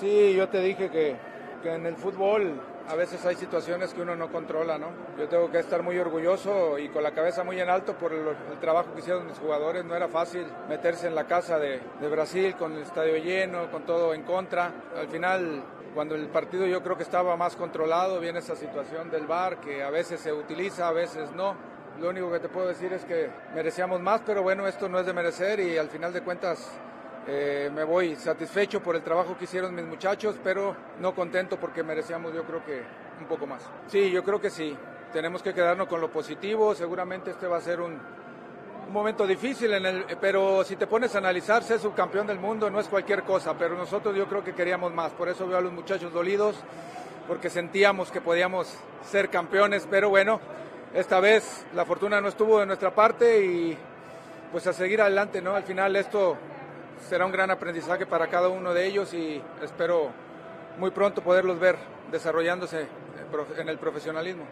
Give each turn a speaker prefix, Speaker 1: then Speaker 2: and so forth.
Speaker 1: Sí, yo te dije que, que en el fútbol a veces hay situaciones que uno no controla, ¿no? Yo tengo que estar muy orgulloso y con la cabeza muy en alto por el, el trabajo que hicieron mis jugadores. No era fácil meterse en la casa de, de, Brasil con el estadio lleno, con todo en contra. Al final, cuando el partido yo creo que estaba más controlado, viene esa situación del VAR que a veces se utiliza, a veces no. Lo único que te puedo decir es que merecíamos más, pero bueno, esto no es de merecer y al final de cuentas eh, me voy satisfecho por el trabajo que hicieron mis muchachos, pero no contento porque merecíamos yo creo que un poco más. Sí, yo creo que sí. Tenemos que quedarnos con lo positivo. Seguramente este va a ser un, un momento difícil, en el, pero si te pones a analizar, ser subcampeón del mundo no es cualquier cosa, pero nosotros yo creo que queríamos más. Por eso veo a los muchachos dolidos, porque sentíamos que podíamos ser campeones, pero bueno, esta vez la fortuna no estuvo de nuestra parte y pues a seguir adelante, ¿no? Al final esto será un gran aprendizaje para cada uno de ellos y espero muy pronto poderlos ver desarrollándose en el profesionalismo.